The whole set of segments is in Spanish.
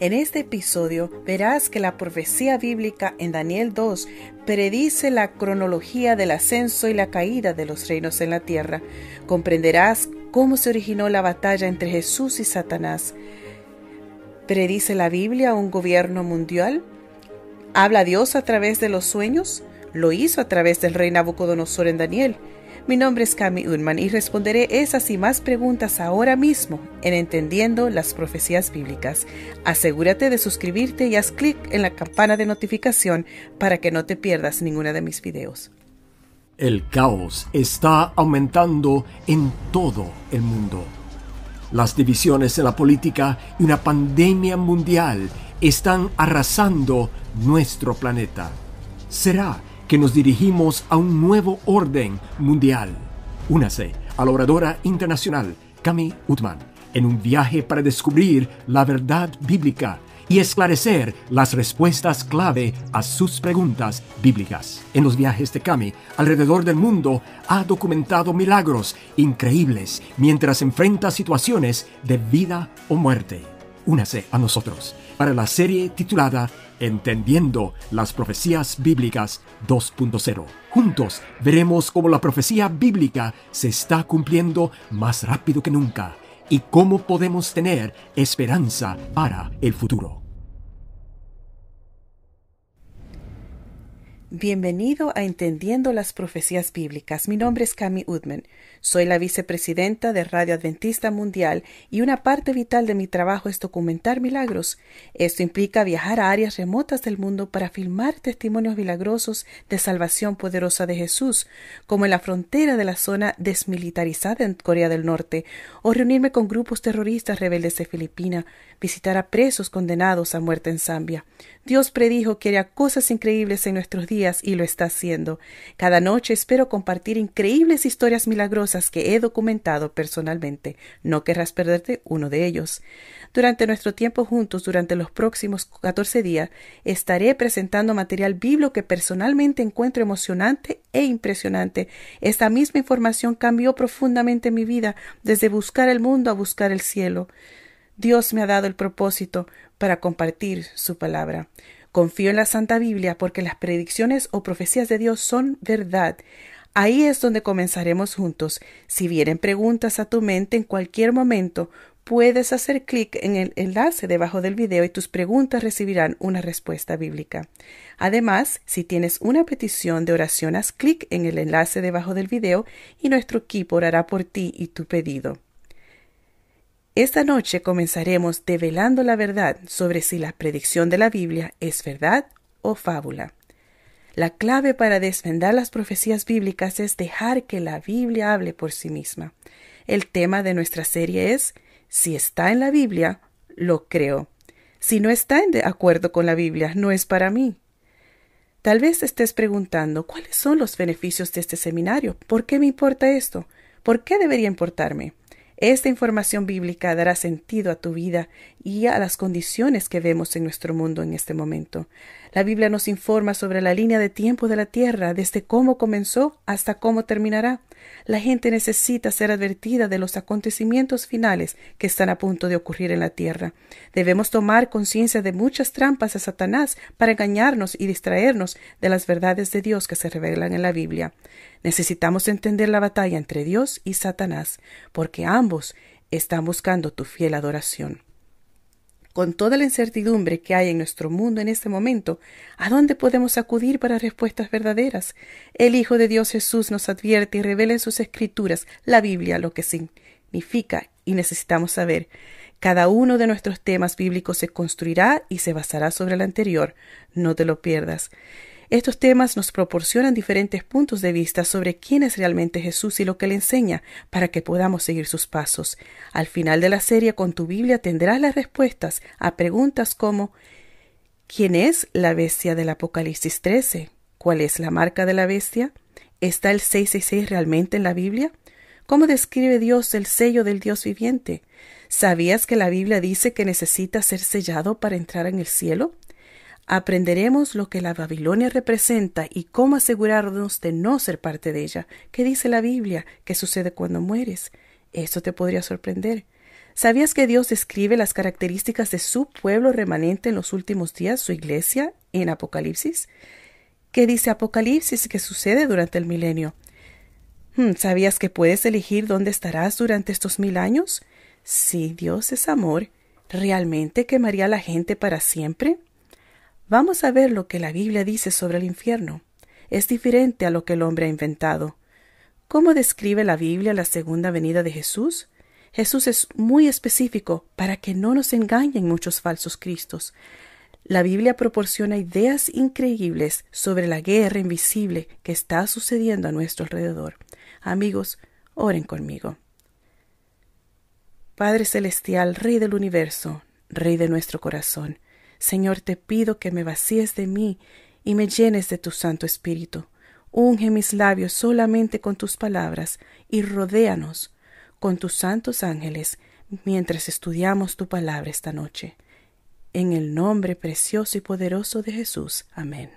En este episodio verás que la profecía bíblica en Daniel 2 predice la cronología del ascenso y la caída de los reinos en la tierra. Comprenderás cómo se originó la batalla entre Jesús y Satanás. ¿Predice la Biblia un gobierno mundial? ¿Habla Dios a través de los sueños? Lo hizo a través del rey Nabucodonosor en Daniel. Mi nombre es Cami Unman y responderé esas y más preguntas ahora mismo en Entendiendo las Profecías Bíblicas. Asegúrate de suscribirte y haz clic en la campana de notificación para que no te pierdas ninguna de mis videos. El caos está aumentando en todo el mundo. Las divisiones en la política y una pandemia mundial están arrasando nuestro planeta. ¿Será que nos dirigimos a un nuevo orden mundial. Únase a la oradora internacional Cami Utman en un viaje para descubrir la verdad bíblica y esclarecer las respuestas clave a sus preguntas bíblicas. En los viajes de Cami alrededor del mundo ha documentado milagros increíbles mientras enfrenta situaciones de vida o muerte. Únase a nosotros para la serie titulada Entendiendo las Profecías Bíblicas 2.0. Juntos veremos cómo la profecía bíblica se está cumpliendo más rápido que nunca y cómo podemos tener esperanza para el futuro. Bienvenido a Entendiendo las Profecías Bíblicas. Mi nombre es Cami Udman. Soy la vicepresidenta de Radio Adventista Mundial y una parte vital de mi trabajo es documentar milagros. Esto implica viajar a áreas remotas del mundo para filmar testimonios milagrosos de salvación poderosa de Jesús, como en la frontera de la zona desmilitarizada en Corea del Norte, o reunirme con grupos terroristas rebeldes de Filipinas, visitar a presos condenados a muerte en Zambia. Dios predijo que haría cosas increíbles en nuestros días y lo está haciendo. Cada noche espero compartir increíbles historias milagrosas que he documentado personalmente. No querrás perderte uno de ellos. Durante nuestro tiempo juntos, durante los próximos catorce días, estaré presentando material bíblico que personalmente encuentro emocionante e impresionante. Esta misma información cambió profundamente mi vida desde buscar el mundo a buscar el cielo. Dios me ha dado el propósito para compartir su palabra. Confío en la Santa Biblia porque las predicciones o profecías de Dios son verdad. Ahí es donde comenzaremos juntos. Si vienen preguntas a tu mente en cualquier momento, puedes hacer clic en el enlace debajo del video y tus preguntas recibirán una respuesta bíblica. Además, si tienes una petición de oración, haz clic en el enlace debajo del video y nuestro equipo orará por ti y tu pedido. Esta noche comenzaremos develando la verdad sobre si la predicción de la Biblia es verdad o fábula. La clave para desvendar las profecías bíblicas es dejar que la Biblia hable por sí misma. El tema de nuestra serie es si está en la Biblia, lo creo. Si no está en acuerdo con la Biblia, no es para mí. Tal vez estés preguntando cuáles son los beneficios de este seminario. ¿Por qué me importa esto? ¿Por qué debería importarme? Esta información bíblica dará sentido a tu vida y a las condiciones que vemos en nuestro mundo en este momento. La Biblia nos informa sobre la línea de tiempo de la Tierra, desde cómo comenzó hasta cómo terminará. La gente necesita ser advertida de los acontecimientos finales que están a punto de ocurrir en la Tierra. Debemos tomar conciencia de muchas trampas de Satanás para engañarnos y distraernos de las verdades de Dios que se revelan en la Biblia. Necesitamos entender la batalla entre Dios y Satanás, porque ambos están buscando tu fiel adoración con toda la incertidumbre que hay en nuestro mundo en este momento, ¿a dónde podemos acudir para respuestas verdaderas? El Hijo de Dios Jesús nos advierte y revela en sus escrituras, la Biblia, lo que significa y necesitamos saber. Cada uno de nuestros temas bíblicos se construirá y se basará sobre el anterior. No te lo pierdas. Estos temas nos proporcionan diferentes puntos de vista sobre quién es realmente Jesús y lo que le enseña para que podamos seguir sus pasos. Al final de la serie con tu Biblia tendrás las respuestas a preguntas como ¿Quién es la bestia del Apocalipsis 13? ¿Cuál es la marca de la bestia? ¿Está el 666 realmente en la Biblia? ¿Cómo describe Dios el sello del Dios viviente? ¿Sabías que la Biblia dice que necesita ser sellado para entrar en el cielo? Aprenderemos lo que la Babilonia representa y cómo asegurarnos de no ser parte de ella. ¿Qué dice la Biblia? ¿Qué sucede cuando mueres? Eso te podría sorprender. ¿Sabías que Dios describe las características de su pueblo remanente en los últimos días, su iglesia, en Apocalipsis? ¿Qué dice Apocalipsis que sucede durante el milenio? Hmm, ¿Sabías que puedes elegir dónde estarás durante estos mil años? Si Dios es amor, ¿realmente quemaría a la gente para siempre? Vamos a ver lo que la Biblia dice sobre el infierno. Es diferente a lo que el hombre ha inventado. ¿Cómo describe la Biblia la segunda venida de Jesús? Jesús es muy específico para que no nos engañen muchos falsos cristos. La Biblia proporciona ideas increíbles sobre la guerra invisible que está sucediendo a nuestro alrededor. Amigos, oren conmigo. Padre Celestial, Rey del universo, Rey de nuestro corazón, Señor, te pido que me vacíes de mí y me llenes de tu Santo Espíritu. Unge mis labios solamente con tus palabras y rodéanos con tus santos ángeles mientras estudiamos tu palabra esta noche. En el nombre precioso y poderoso de Jesús. Amén.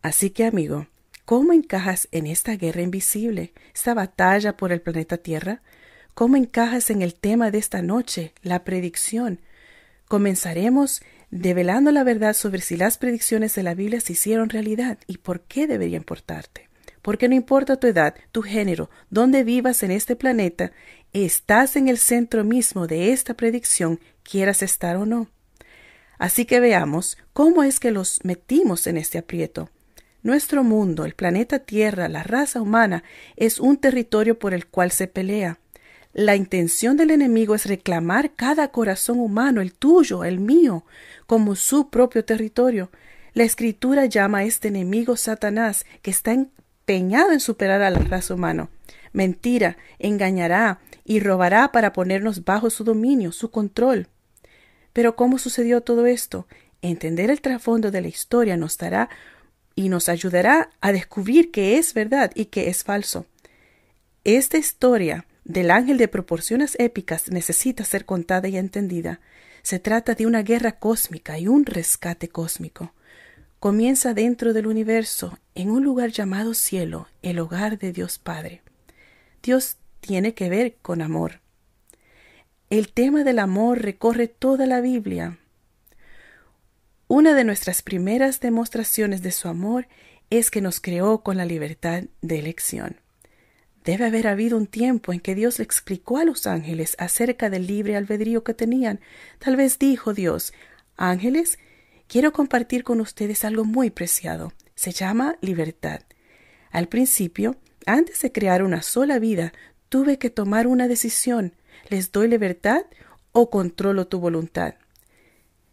Así que, amigo, ¿cómo encajas en esta guerra invisible, esta batalla por el planeta Tierra? ¿Cómo encajas en el tema de esta noche, la predicción? Comenzaremos develando la verdad sobre si las predicciones de la Biblia se hicieron realidad y por qué debería importarte porque no importa tu edad, tu género, dónde vivas en este planeta, estás en el centro mismo de esta predicción, quieras estar o no. Así que veamos cómo es que los metimos en este aprieto. Nuestro mundo, el planeta Tierra, la raza humana, es un territorio por el cual se pelea. La intención del enemigo es reclamar cada corazón humano, el tuyo, el mío, como su propio territorio. La escritura llama a este enemigo Satanás, que está empeñado en superar a la raza humana. Mentira, engañará y robará para ponernos bajo su dominio, su control. Pero ¿cómo sucedió todo esto? Entender el trasfondo de la historia nos dará y nos ayudará a descubrir qué es verdad y qué es falso. Esta historia del ángel de proporciones épicas necesita ser contada y entendida. Se trata de una guerra cósmica y un rescate cósmico comienza dentro del universo, en un lugar llamado cielo, el hogar de Dios Padre. Dios tiene que ver con amor. El tema del amor recorre toda la Biblia. Una de nuestras primeras demostraciones de su amor es que nos creó con la libertad de elección. Debe haber habido un tiempo en que Dios le explicó a los ángeles acerca del libre albedrío que tenían. Tal vez dijo Dios, ángeles, quiero compartir con ustedes algo muy preciado. Se llama libertad. Al principio, antes de crear una sola vida, tuve que tomar una decisión. ¿Les doy libertad o controlo tu voluntad?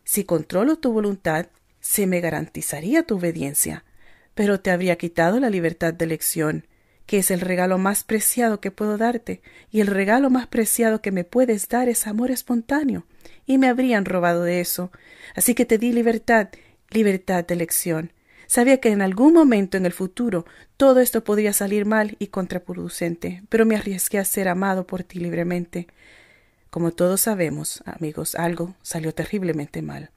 Si controlo tu voluntad, se me garantizaría tu obediencia, pero te habría quitado la libertad de elección, que es el regalo más preciado que puedo darte, y el regalo más preciado que me puedes dar es amor espontáneo y me habrían robado de eso. Así que te di libertad, libertad de elección. Sabía que en algún momento en el futuro todo esto podría salir mal y contraproducente, pero me arriesgué a ser amado por ti libremente. Como todos sabemos, amigos, algo salió terriblemente mal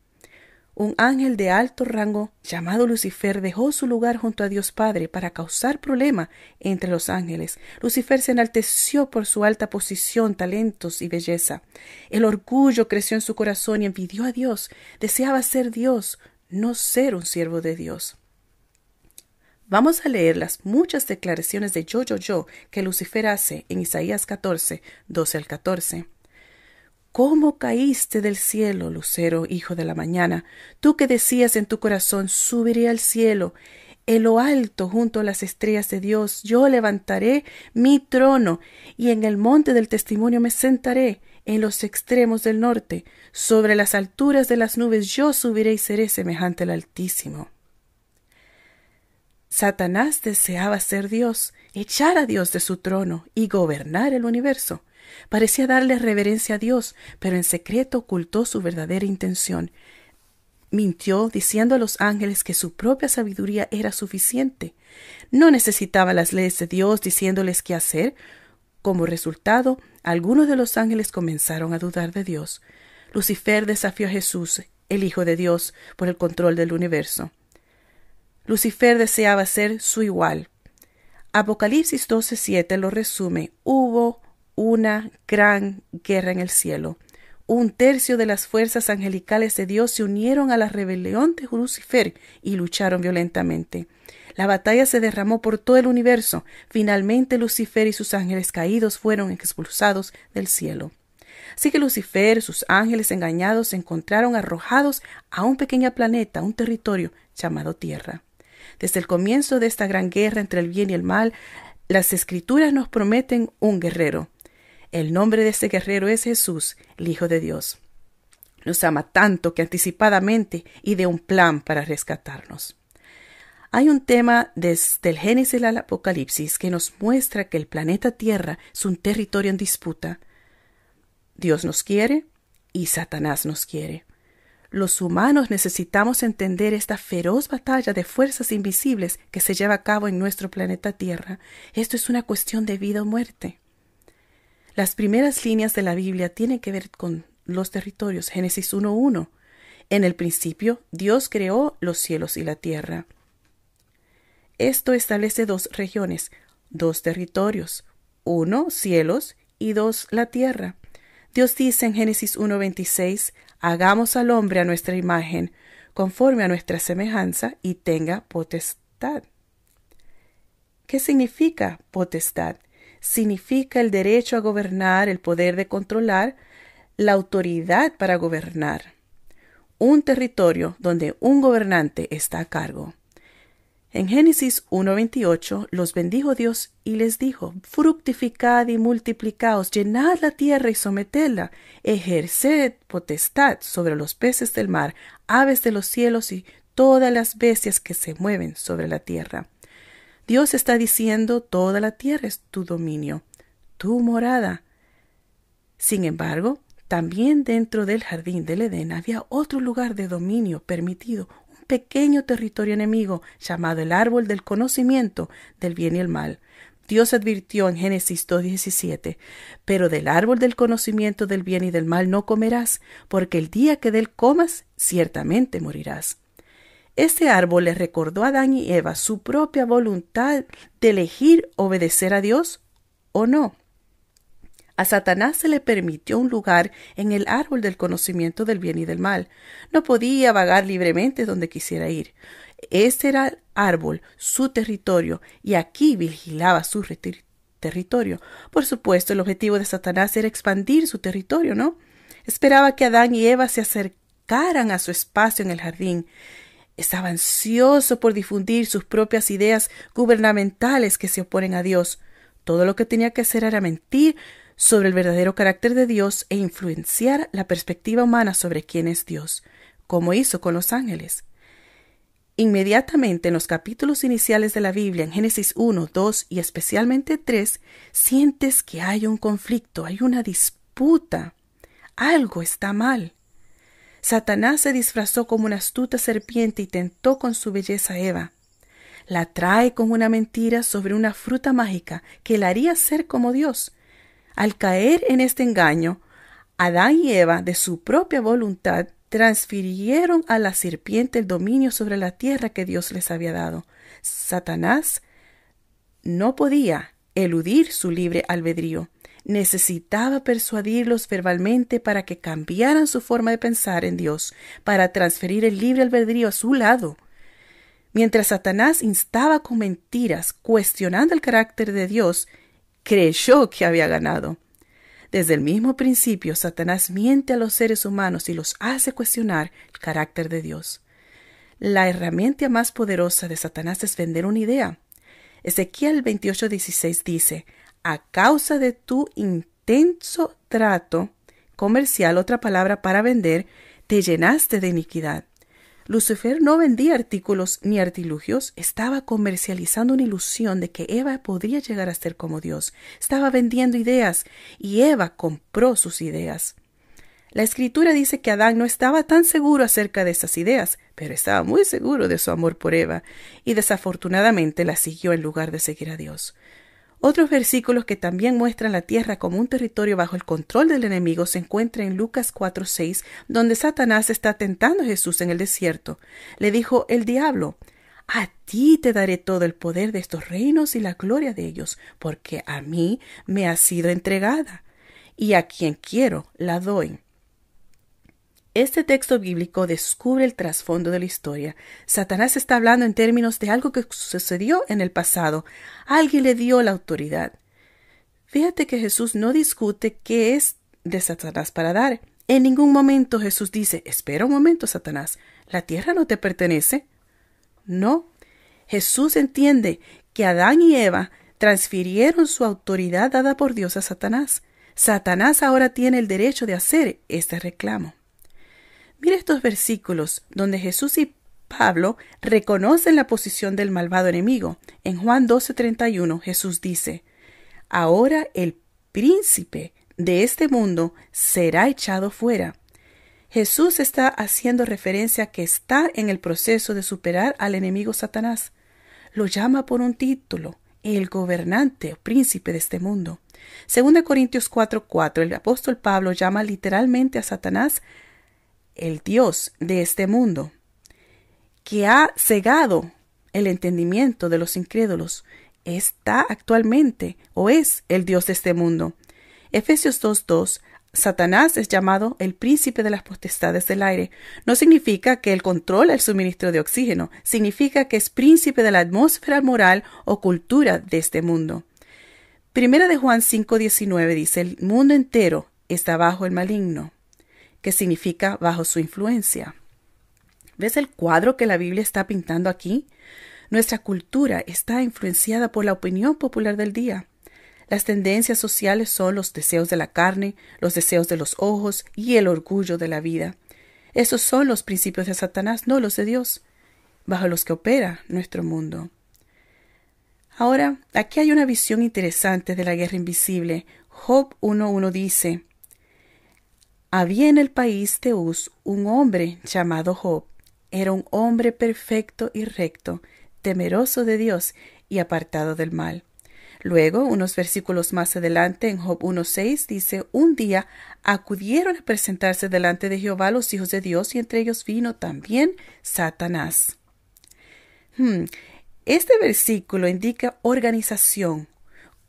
un ángel de alto rango llamado Lucifer dejó su lugar junto a Dios Padre para causar problema entre los ángeles. Lucifer se enalteció por su alta posición, talentos y belleza. El orgullo creció en su corazón y envidió a Dios. Deseaba ser Dios, no ser un siervo de Dios. Vamos a leer las muchas declaraciones de yo, yo, yo que Lucifer hace en Isaías 14, 12 al 14. ¿Cómo caíste del cielo, lucero, hijo de la mañana? Tú que decías en tu corazón, subiré al cielo, en lo alto, junto a las estrellas de Dios, yo levantaré mi trono, y en el monte del testimonio me sentaré, en los extremos del norte, sobre las alturas de las nubes yo subiré y seré semejante al Altísimo. Satanás deseaba ser Dios, echar a Dios de su trono y gobernar el universo. Parecía darle reverencia a Dios, pero en secreto ocultó su verdadera intención. Mintió diciendo a los ángeles que su propia sabiduría era suficiente. No necesitaba las leyes de Dios diciéndoles qué hacer. Como resultado, algunos de los ángeles comenzaron a dudar de Dios. Lucifer desafió a Jesús, el Hijo de Dios, por el control del universo. Lucifer deseaba ser su igual. Apocalipsis 12:7 lo resume. Hubo una gran guerra en el cielo. Un tercio de las fuerzas angelicales de Dios se unieron a la rebelión de Lucifer y lucharon violentamente. La batalla se derramó por todo el universo. Finalmente Lucifer y sus ángeles caídos fueron expulsados del cielo. Así que Lucifer, sus ángeles engañados, se encontraron arrojados a un pequeño planeta, un territorio llamado Tierra. Desde el comienzo de esta gran guerra entre el bien y el mal, las escrituras nos prometen un guerrero. El nombre de ese guerrero es Jesús, el Hijo de Dios. Nos ama tanto que anticipadamente y de un plan para rescatarnos. Hay un tema desde el Génesis al Apocalipsis que nos muestra que el planeta Tierra es un territorio en disputa. Dios nos quiere y Satanás nos quiere. Los humanos necesitamos entender esta feroz batalla de fuerzas invisibles que se lleva a cabo en nuestro planeta Tierra. Esto es una cuestión de vida o muerte. Las primeras líneas de la Biblia tienen que ver con los territorios. Génesis 1.1. En el principio, Dios creó los cielos y la tierra. Esto establece dos regiones, dos territorios, uno cielos y dos la tierra. Dios dice en Génesis 1.26, hagamos al hombre a nuestra imagen, conforme a nuestra semejanza, y tenga potestad. ¿Qué significa potestad? Significa el derecho a gobernar, el poder de controlar, la autoridad para gobernar. Un territorio donde un gobernante está a cargo. En Génesis 1.28 los bendijo Dios y les dijo, fructificad y multiplicaos, llenad la tierra y sometedla, ejerced potestad sobre los peces del mar, aves de los cielos y todas las bestias que se mueven sobre la tierra. Dios está diciendo, toda la tierra es tu dominio, tu morada. Sin embargo, también dentro del jardín del Edén había otro lugar de dominio permitido, pequeño territorio enemigo llamado el árbol del conocimiento del bien y el mal. Dios advirtió en Génesis 2.17, pero del árbol del conocimiento del bien y del mal no comerás, porque el día que del comas, ciertamente morirás. Este árbol le recordó a Adán y Eva su propia voluntad de elegir obedecer a Dios o no. A Satanás se le permitió un lugar en el árbol del conocimiento del bien y del mal. No podía vagar libremente donde quisiera ir. Este era el árbol, su territorio, y aquí vigilaba su territorio. Por supuesto, el objetivo de Satanás era expandir su territorio, ¿no? Esperaba que Adán y Eva se acercaran a su espacio en el jardín. Estaba ansioso por difundir sus propias ideas gubernamentales que se oponen a Dios. Todo lo que tenía que hacer era mentir sobre el verdadero carácter de Dios e influenciar la perspectiva humana sobre quién es Dios, como hizo con los ángeles. Inmediatamente en los capítulos iniciales de la Biblia, en Génesis 1, 2 y especialmente 3, sientes que hay un conflicto, hay una disputa. Algo está mal. Satanás se disfrazó como una astuta serpiente y tentó con su belleza a Eva. La trae con una mentira sobre una fruta mágica que la haría ser como Dios, al caer en este engaño, Adán y Eva, de su propia voluntad, transfirieron a la serpiente el dominio sobre la tierra que Dios les había dado. Satanás no podía eludir su libre albedrío. Necesitaba persuadirlos verbalmente para que cambiaran su forma de pensar en Dios, para transferir el libre albedrío a su lado. Mientras Satanás instaba con mentiras, cuestionando el carácter de Dios, creyó que había ganado. Desde el mismo principio, Satanás miente a los seres humanos y los hace cuestionar el carácter de Dios. La herramienta más poderosa de Satanás es vender una idea. Ezequiel 28:16 dice, a causa de tu intenso trato comercial, otra palabra para vender, te llenaste de iniquidad. Lucifer no vendía artículos ni artilugios, estaba comercializando una ilusión de que Eva podría llegar a ser como Dios. Estaba vendiendo ideas y Eva compró sus ideas. La escritura dice que Adán no estaba tan seguro acerca de esas ideas, pero estaba muy seguro de su amor por Eva, y desafortunadamente la siguió en lugar de seguir a Dios. Otros versículos que también muestran la tierra como un territorio bajo el control del enemigo se encuentran en Lucas 4:6, donde Satanás está tentando a Jesús en el desierto. Le dijo el diablo, a ti te daré todo el poder de estos reinos y la gloria de ellos, porque a mí me ha sido entregada, y a quien quiero la doy. Este texto bíblico descubre el trasfondo de la historia. Satanás está hablando en términos de algo que sucedió en el pasado. Alguien le dio la autoridad. Fíjate que Jesús no discute qué es de Satanás para dar. En ningún momento Jesús dice, espera un momento, Satanás, la tierra no te pertenece. No. Jesús entiende que Adán y Eva transfirieron su autoridad dada por Dios a Satanás. Satanás ahora tiene el derecho de hacer este reclamo. Mira estos versículos donde Jesús y Pablo reconocen la posición del malvado enemigo. En Juan 12:31 Jesús dice, Ahora el príncipe de este mundo será echado fuera. Jesús está haciendo referencia que está en el proceso de superar al enemigo Satanás. Lo llama por un título, el gobernante o príncipe de este mundo. Según Corintios 4:4, el apóstol Pablo llama literalmente a Satanás el Dios de este mundo, que ha cegado el entendimiento de los incrédulos, está actualmente o es el Dios de este mundo. Efesios 2.2 Satanás es llamado el príncipe de las potestades del aire. No significa que él controla el suministro de oxígeno, significa que es príncipe de la atmósfera moral o cultura de este mundo. Primera de Juan 5.19 dice, el mundo entero está bajo el maligno que significa bajo su influencia. ¿Ves el cuadro que la Biblia está pintando aquí? Nuestra cultura está influenciada por la opinión popular del día. Las tendencias sociales son los deseos de la carne, los deseos de los ojos y el orgullo de la vida. Esos son los principios de Satanás, no los de Dios, bajo los que opera nuestro mundo. Ahora, aquí hay una visión interesante de la guerra invisible. Job 1.1 dice, había en el país de Uz un hombre llamado Job. Era un hombre perfecto y recto, temeroso de Dios y apartado del mal. Luego, unos versículos más adelante, en Job 1.6, dice, Un día acudieron a presentarse delante de Jehová los hijos de Dios, y entre ellos vino también Satanás. Hmm, este versículo indica organización.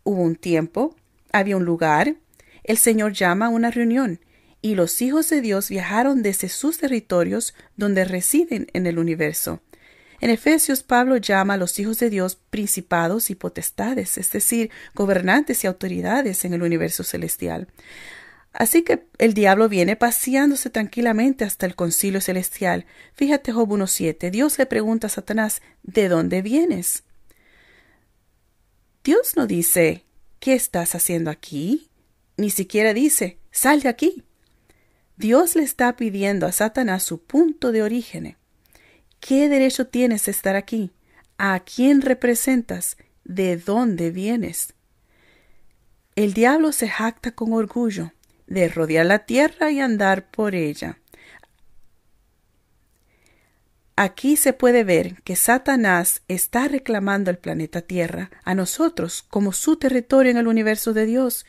Hubo un tiempo, había un lugar, el Señor llama a una reunión, y los hijos de Dios viajaron desde sus territorios donde residen en el universo. En Efesios Pablo llama a los hijos de Dios principados y potestades, es decir, gobernantes y autoridades en el universo celestial. Así que el diablo viene paseándose tranquilamente hasta el concilio celestial. Fíjate Job 1.7. Dios le pregunta a Satanás, ¿de dónde vienes? Dios no dice, ¿qué estás haciendo aquí? Ni siquiera dice, sal de aquí. Dios le está pidiendo a Satanás su punto de origen. ¿Qué derecho tienes de estar aquí? ¿A quién representas? ¿De dónde vienes? El diablo se jacta con orgullo de rodear la tierra y andar por ella. Aquí se puede ver que Satanás está reclamando el planeta Tierra a nosotros como su territorio en el universo de Dios,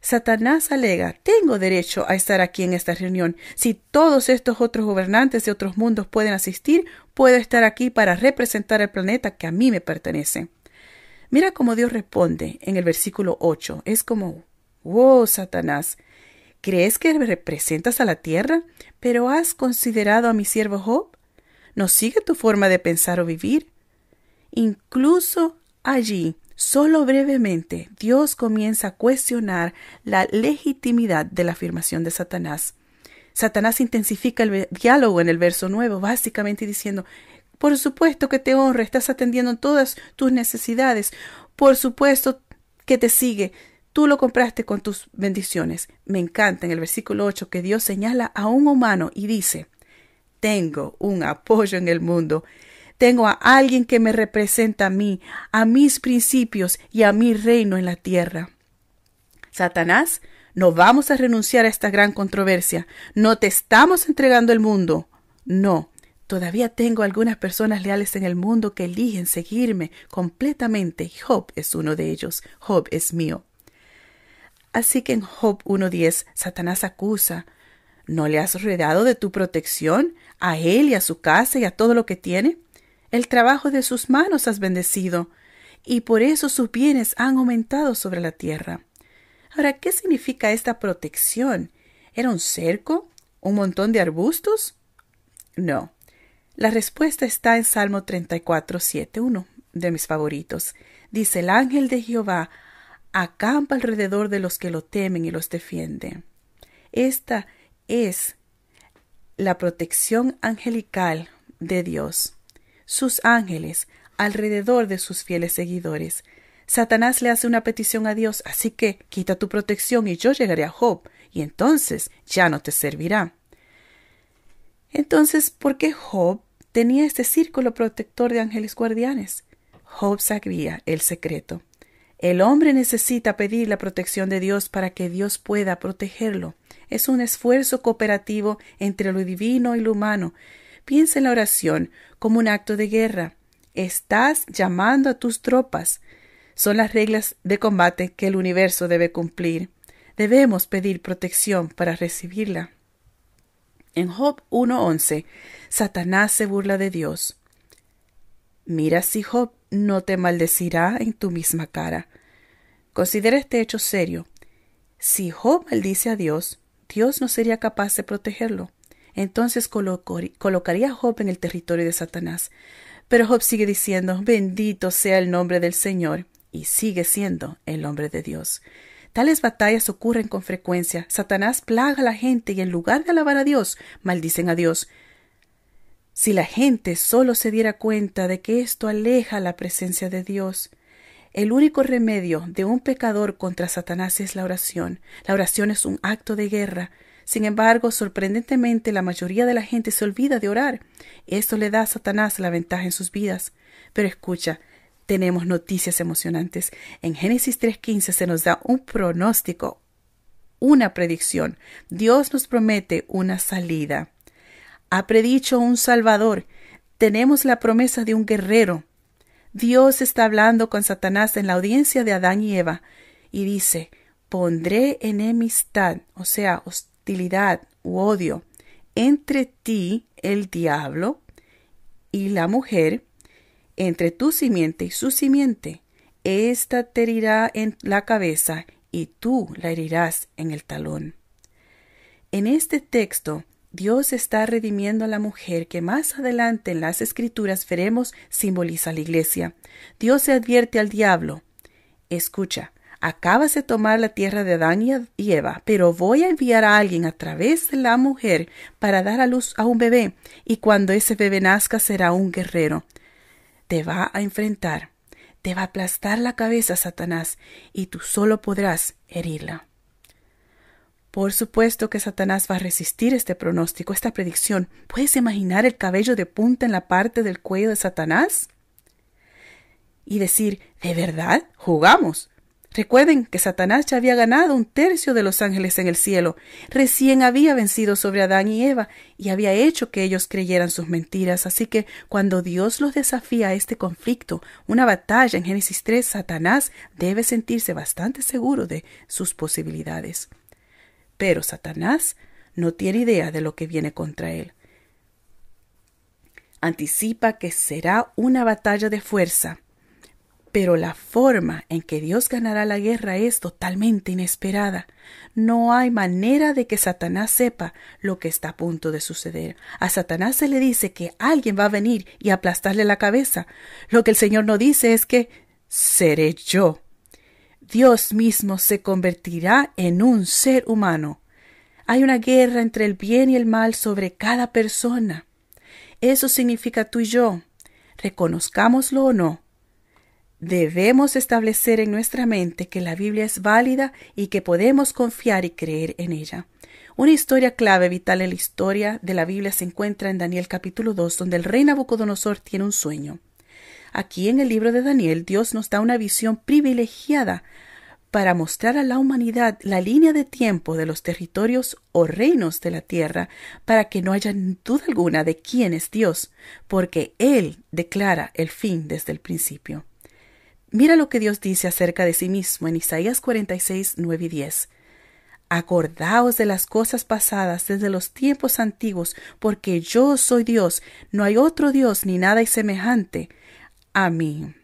Satanás alega, tengo derecho a estar aquí en esta reunión. Si todos estos otros gobernantes de otros mundos pueden asistir, puedo estar aquí para representar el planeta que a mí me pertenece. Mira cómo Dios responde en el versículo 8. Es como, wow, Satanás, ¿crees que representas a la tierra? Pero has considerado a mi siervo Job. ¿No sigue tu forma de pensar o vivir? Incluso allí Solo brevemente, Dios comienza a cuestionar la legitimidad de la afirmación de Satanás. Satanás intensifica el diálogo en el verso nuevo, básicamente diciendo, por supuesto que te honra, estás atendiendo todas tus necesidades, por supuesto que te sigue, tú lo compraste con tus bendiciones. Me encanta en el versículo 8 que Dios señala a un humano y dice, tengo un apoyo en el mundo tengo a alguien que me representa a mí, a mis principios y a mi reino en la tierra. Satanás, no vamos a renunciar a esta gran controversia. No te estamos entregando el mundo. No, todavía tengo algunas personas leales en el mundo que eligen seguirme completamente. Job es uno de ellos. Job es mío. Así que en Job 1.10 Satanás acusa, ¿no le has rodeado de tu protección a él y a su casa y a todo lo que tiene? El trabajo de sus manos has bendecido, y por eso sus bienes han aumentado sobre la tierra. Ahora, ¿qué significa esta protección? ¿Era un cerco? ¿Un montón de arbustos? No. La respuesta está en Salmo 34, 7, uno de mis favoritos. Dice, el ángel de Jehová acampa alrededor de los que lo temen y los defiende. Esta es la protección angelical de Dios. Sus ángeles alrededor de sus fieles seguidores. Satanás le hace una petición a Dios, así que quita tu protección y yo llegaré a Job, y entonces ya no te servirá. Entonces, ¿por qué Job tenía este círculo protector de ángeles guardianes? Job sabía el secreto. El hombre necesita pedir la protección de Dios para que Dios pueda protegerlo. Es un esfuerzo cooperativo entre lo divino y lo humano. Piensa en la oración como un acto de guerra. Estás llamando a tus tropas. Son las reglas de combate que el universo debe cumplir. Debemos pedir protección para recibirla. En Job 1.11, Satanás se burla de Dios. Mira si Job no te maldecirá en tu misma cara. Considera este hecho serio. Si Job maldice a Dios, Dios no sería capaz de protegerlo. Entonces colocaría a Job en el territorio de Satanás. Pero Job sigue diciendo, bendito sea el nombre del Señor, y sigue siendo el nombre de Dios. Tales batallas ocurren con frecuencia. Satanás plaga a la gente y en lugar de alabar a Dios, maldicen a Dios. Si la gente solo se diera cuenta de que esto aleja la presencia de Dios, el único remedio de un pecador contra Satanás es la oración. La oración es un acto de guerra. Sin embargo, sorprendentemente, la mayoría de la gente se olvida de orar. Esto le da a Satanás la ventaja en sus vidas. Pero escucha, tenemos noticias emocionantes. En Génesis 3.15 se nos da un pronóstico, una predicción. Dios nos promete una salida. Ha predicho un Salvador. Tenemos la promesa de un guerrero. Dios está hablando con Satanás en la audiencia de Adán y Eva y dice, pondré enemistad, o sea, hostilidad u odio entre ti, el diablo, y la mujer, entre tu simiente y su simiente. Esta te herirá en la cabeza y tú la herirás en el talón. En este texto, Dios está redimiendo a la mujer que más adelante en las escrituras veremos simboliza la iglesia. Dios se advierte al diablo. Escucha, Acabas de tomar la tierra de Adán y Eva, pero voy a enviar a alguien a través de la mujer para dar a luz a un bebé, y cuando ese bebé nazca será un guerrero. Te va a enfrentar, te va a aplastar la cabeza, Satanás, y tú solo podrás herirla. Por supuesto que Satanás va a resistir este pronóstico, esta predicción. ¿Puedes imaginar el cabello de punta en la parte del cuello de Satanás? Y decir, ¿de verdad? ¿Jugamos? Recuerden que Satanás ya había ganado un tercio de los ángeles en el cielo, recién había vencido sobre Adán y Eva y había hecho que ellos creyeran sus mentiras. Así que cuando Dios los desafía a este conflicto, una batalla en Génesis 3, Satanás debe sentirse bastante seguro de sus posibilidades. Pero Satanás no tiene idea de lo que viene contra él. Anticipa que será una batalla de fuerza pero la forma en que Dios ganará la guerra es totalmente inesperada. No hay manera de que Satanás sepa lo que está a punto de suceder. A Satanás se le dice que alguien va a venir y aplastarle la cabeza. Lo que el Señor no dice es que seré yo. Dios mismo se convertirá en un ser humano. Hay una guerra entre el bien y el mal sobre cada persona. Eso significa tú y yo. Reconozcámoslo o no Debemos establecer en nuestra mente que la Biblia es válida y que podemos confiar y creer en ella. Una historia clave vital en la historia de la Biblia se encuentra en Daniel capítulo 2, donde el rey Nabucodonosor tiene un sueño. Aquí en el libro de Daniel, Dios nos da una visión privilegiada para mostrar a la humanidad la línea de tiempo de los territorios o reinos de la tierra, para que no haya duda alguna de quién es Dios, porque Él declara el fin desde el principio. Mira lo que Dios dice acerca de sí mismo en Isaías 46, 9 y 10. Acordaos de las cosas pasadas desde los tiempos antiguos, porque yo soy Dios, no hay otro Dios ni nada semejante a mí.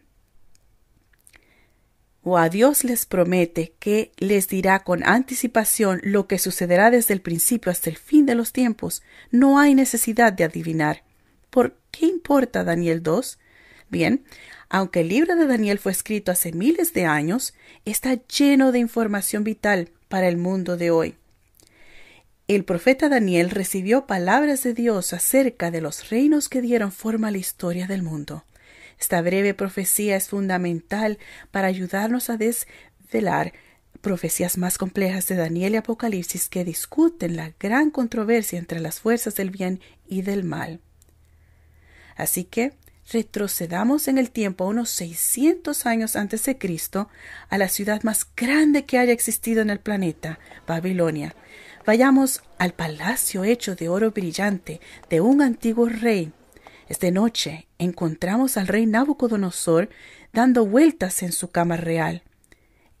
O a Dios les promete que les dirá con anticipación lo que sucederá desde el principio hasta el fin de los tiempos. No hay necesidad de adivinar. ¿Por qué importa Daniel 2? Bien, aunque el libro de Daniel fue escrito hace miles de años, está lleno de información vital para el mundo de hoy. El profeta Daniel recibió palabras de Dios acerca de los reinos que dieron forma a la historia del mundo. Esta breve profecía es fundamental para ayudarnos a desvelar profecías más complejas de Daniel y Apocalipsis que discuten la gran controversia entre las fuerzas del bien y del mal. Así que retrocedamos en el tiempo a unos 600 años antes de Cristo a la ciudad más grande que haya existido en el planeta, Babilonia. Vayamos al palacio hecho de oro brillante de un antiguo rey. Esta noche encontramos al rey Nabucodonosor dando vueltas en su cama real.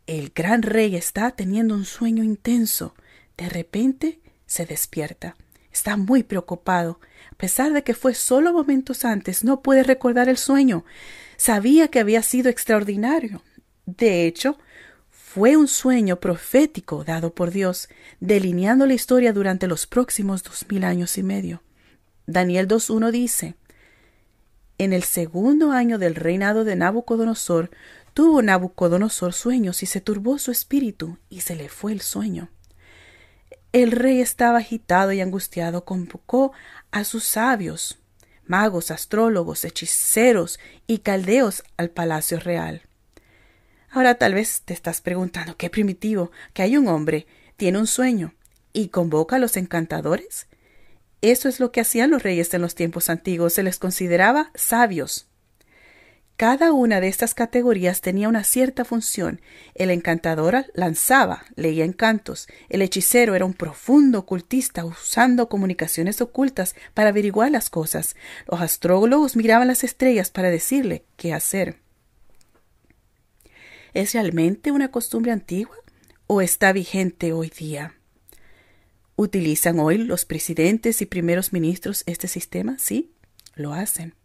El gran rey está teniendo un sueño intenso. De repente se despierta. Está muy preocupado. Pesar de que fue solo momentos antes, no puede recordar el sueño. Sabía que había sido extraordinario. De hecho, fue un sueño profético dado por Dios, delineando la historia durante los próximos dos mil años y medio. Daniel 2.1 dice, En el segundo año del reinado de Nabucodonosor, tuvo Nabucodonosor sueños y se turbó su espíritu y se le fue el sueño. El rey estaba agitado y angustiado, convocó a sus sabios, magos, astrólogos, hechiceros y caldeos al palacio real. Ahora tal vez te estás preguntando qué primitivo que hay un hombre, tiene un sueño y convoca a los encantadores. Eso es lo que hacían los reyes en los tiempos antiguos, se les consideraba sabios. Cada una de estas categorías tenía una cierta función. El encantador lanzaba, leía encantos. El hechicero era un profundo ocultista usando comunicaciones ocultas para averiguar las cosas. Los astrólogos miraban las estrellas para decirle qué hacer. ¿Es realmente una costumbre antigua o está vigente hoy día? ¿Utilizan hoy los presidentes y primeros ministros este sistema? Sí, lo hacen.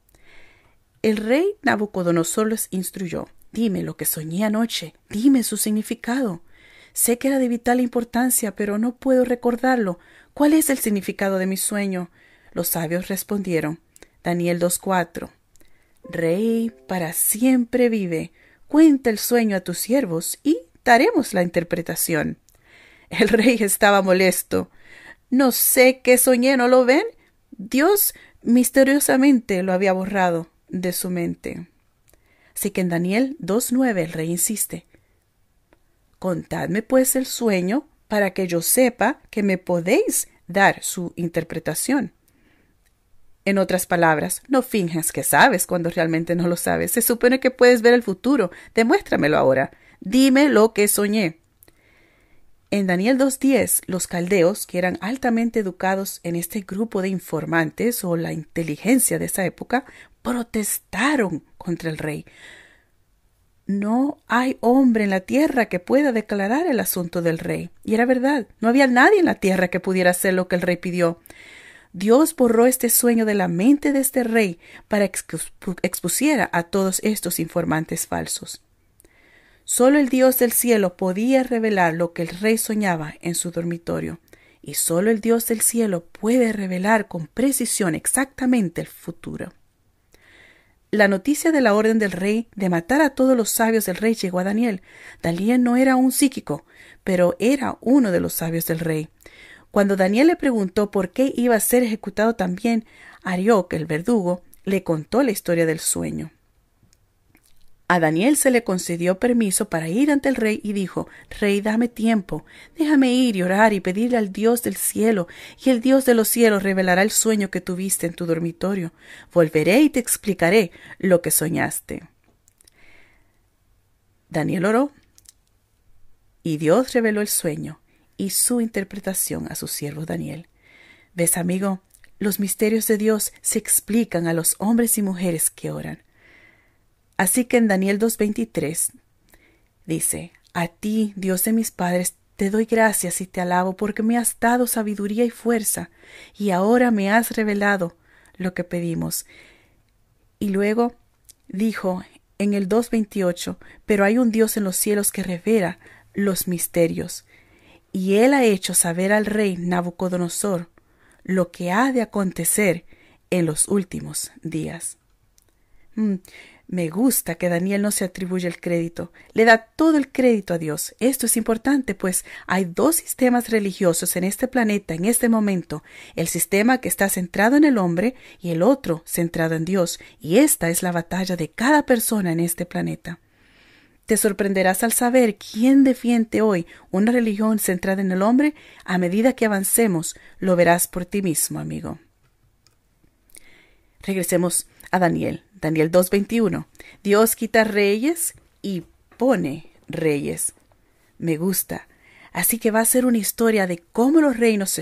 El rey Nabucodonosor les instruyó Dime lo que soñé anoche, dime su significado. Sé que era de vital importancia, pero no puedo recordarlo. ¿Cuál es el significado de mi sueño? Los sabios respondieron. Daniel 2.4. Rey, para siempre vive. Cuenta el sueño a tus siervos y daremos la interpretación. El rey estaba molesto. No sé qué soñé, ¿no lo ven? Dios misteriosamente lo había borrado de su mente. Así que en Daniel 2.9 el rey insiste, Contadme pues el sueño para que yo sepa que me podéis dar su interpretación. En otras palabras, no finjas que sabes cuando realmente no lo sabes. Se supone que puedes ver el futuro. Demuéstramelo ahora. Dime lo que soñé. En Daniel 2.10, los caldeos, que eran altamente educados en este grupo de informantes o la inteligencia de esa época, protestaron contra el rey. No hay hombre en la tierra que pueda declarar el asunto del rey. Y era verdad, no había nadie en la tierra que pudiera hacer lo que el rey pidió. Dios borró este sueño de la mente de este rey para que expusiera a todos estos informantes falsos. Solo el Dios del cielo podía revelar lo que el rey soñaba en su dormitorio, y solo el Dios del cielo puede revelar con precisión exactamente el futuro. La noticia de la orden del rey de matar a todos los sabios del rey llegó a Daniel. Daniel no era un psíquico, pero era uno de los sabios del rey. Cuando Daniel le preguntó por qué iba a ser ejecutado también, Arioc, el verdugo, le contó la historia del sueño. A Daniel se le concedió permiso para ir ante el rey y dijo Rey, dame tiempo, déjame ir y orar y pedirle al Dios del cielo, y el Dios de los cielos revelará el sueño que tuviste en tu dormitorio. Volveré y te explicaré lo que soñaste. Daniel oró, y Dios reveló el sueño y su interpretación a su siervo Daniel. ¿Ves, amigo? Los misterios de Dios se explican a los hombres y mujeres que oran. Así que en Daniel 2.23 dice, A ti, Dios de mis padres, te doy gracias y te alabo porque me has dado sabiduría y fuerza, y ahora me has revelado lo que pedimos. Y luego dijo en el 2.28, pero hay un Dios en los cielos que revela los misterios, y él ha hecho saber al rey Nabucodonosor lo que ha de acontecer en los últimos días. Mm, me gusta que Daniel no se atribuye el crédito, le da todo el crédito a Dios. Esto es importante, pues hay dos sistemas religiosos en este planeta en este momento, el sistema que está centrado en el hombre y el otro centrado en Dios, y esta es la batalla de cada persona en este planeta. Te sorprenderás al saber quién defiende hoy una religión centrada en el hombre. A medida que avancemos, lo verás por ti mismo, amigo. Regresemos a Daniel. Daniel 2.21. Dios quita reyes y pone reyes. Me gusta. Así que va a ser una historia de cómo los reinos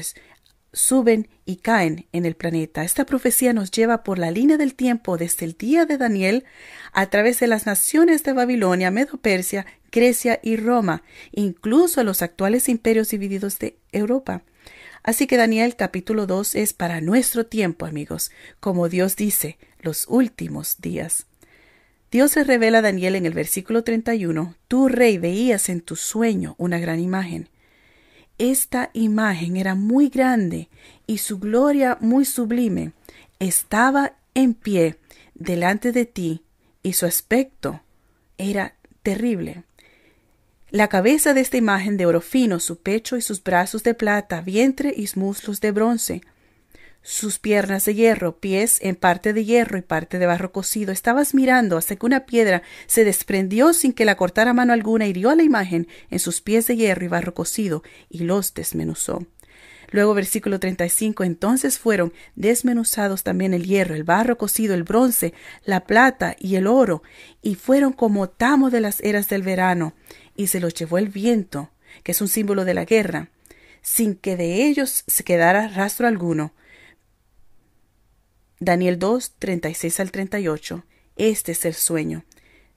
suben y caen en el planeta. Esta profecía nos lleva por la línea del tiempo desde el día de Daniel a través de las naciones de Babilonia, Medo-Persia, Grecia y Roma, incluso a los actuales imperios divididos de Europa. Así que Daniel capítulo 2 es para nuestro tiempo, amigos, como Dios dice, los últimos días. Dios se revela a Daniel en el versículo 31, Tú, rey, veías en tu sueño una gran imagen. Esta imagen era muy grande y su gloria muy sublime. Estaba en pie delante de ti y su aspecto era terrible. La cabeza de esta imagen de oro fino, su pecho y sus brazos de plata, vientre y muslos de bronce, sus piernas de hierro, pies en parte de hierro y parte de barro cocido. Estabas mirando hasta que una piedra se desprendió sin que la cortara mano alguna, hirió a la imagen en sus pies de hierro y barro cocido y los desmenuzó. Luego versículo 35, entonces fueron desmenuzados también el hierro, el barro cocido, el bronce, la plata y el oro, y fueron como tamo de las eras del verano, y se los llevó el viento, que es un símbolo de la guerra, sin que de ellos se quedara rastro alguno. Daniel 2, 36 al 38. Este es el sueño.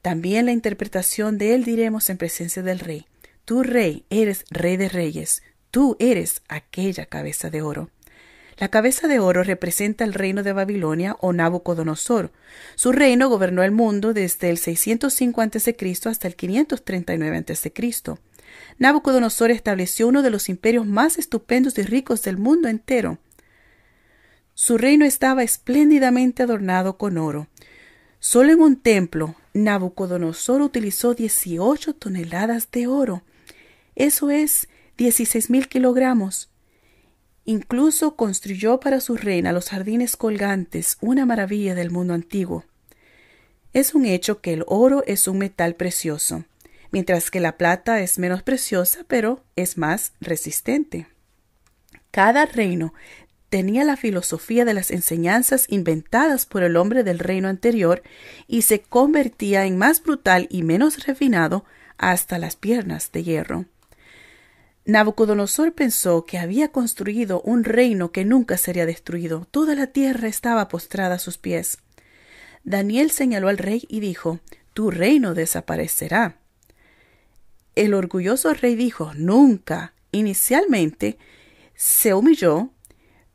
También la interpretación de él diremos en presencia del rey. Tú, rey, eres rey de reyes. Tú eres aquella cabeza de oro. La cabeza de oro representa el reino de Babilonia o Nabucodonosor. Su reino gobernó el mundo desde el 605 a.C. hasta el 539 a.C. Nabucodonosor estableció uno de los imperios más estupendos y ricos del mundo entero. Su reino estaba espléndidamente adornado con oro. Solo en un templo, Nabucodonosor utilizó 18 toneladas de oro. Eso es 16 mil kilogramos. Incluso construyó para su reina los jardines colgantes, una maravilla del mundo antiguo. Es un hecho que el oro es un metal precioso, mientras que la plata es menos preciosa, pero es más resistente. Cada reino tenía la filosofía de las enseñanzas inventadas por el hombre del reino anterior y se convertía en más brutal y menos refinado hasta las piernas de hierro. Nabucodonosor pensó que había construido un reino que nunca sería destruido. Toda la tierra estaba postrada a sus pies. Daniel señaló al rey y dijo, Tu reino desaparecerá. El orgulloso rey dijo, Nunca. Inicialmente se humilló,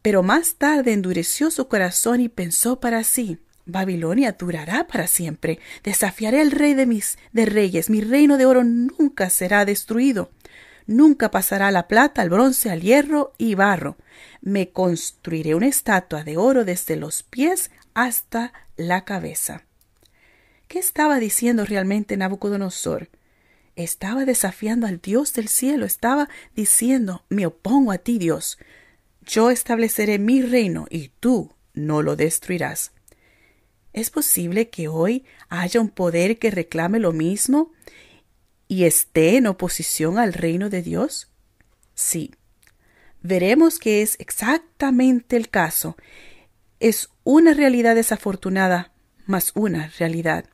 pero más tarde endureció su corazón y pensó para sí, Babilonia durará para siempre. Desafiaré al rey de mis de reyes. Mi reino de oro nunca será destruido. Nunca pasará la plata, al bronce, al hierro y barro. Me construiré una estatua de oro desde los pies hasta la cabeza. ¿Qué estaba diciendo realmente Nabucodonosor? Estaba desafiando al Dios del cielo, estaba diciendo me opongo a ti, Dios. Yo estableceré mi reino y tú no lo destruirás. ¿Es posible que hoy haya un poder que reclame lo mismo y esté en oposición al reino de Dios? Sí. Veremos que es exactamente el caso. Es una realidad desafortunada, más una realidad.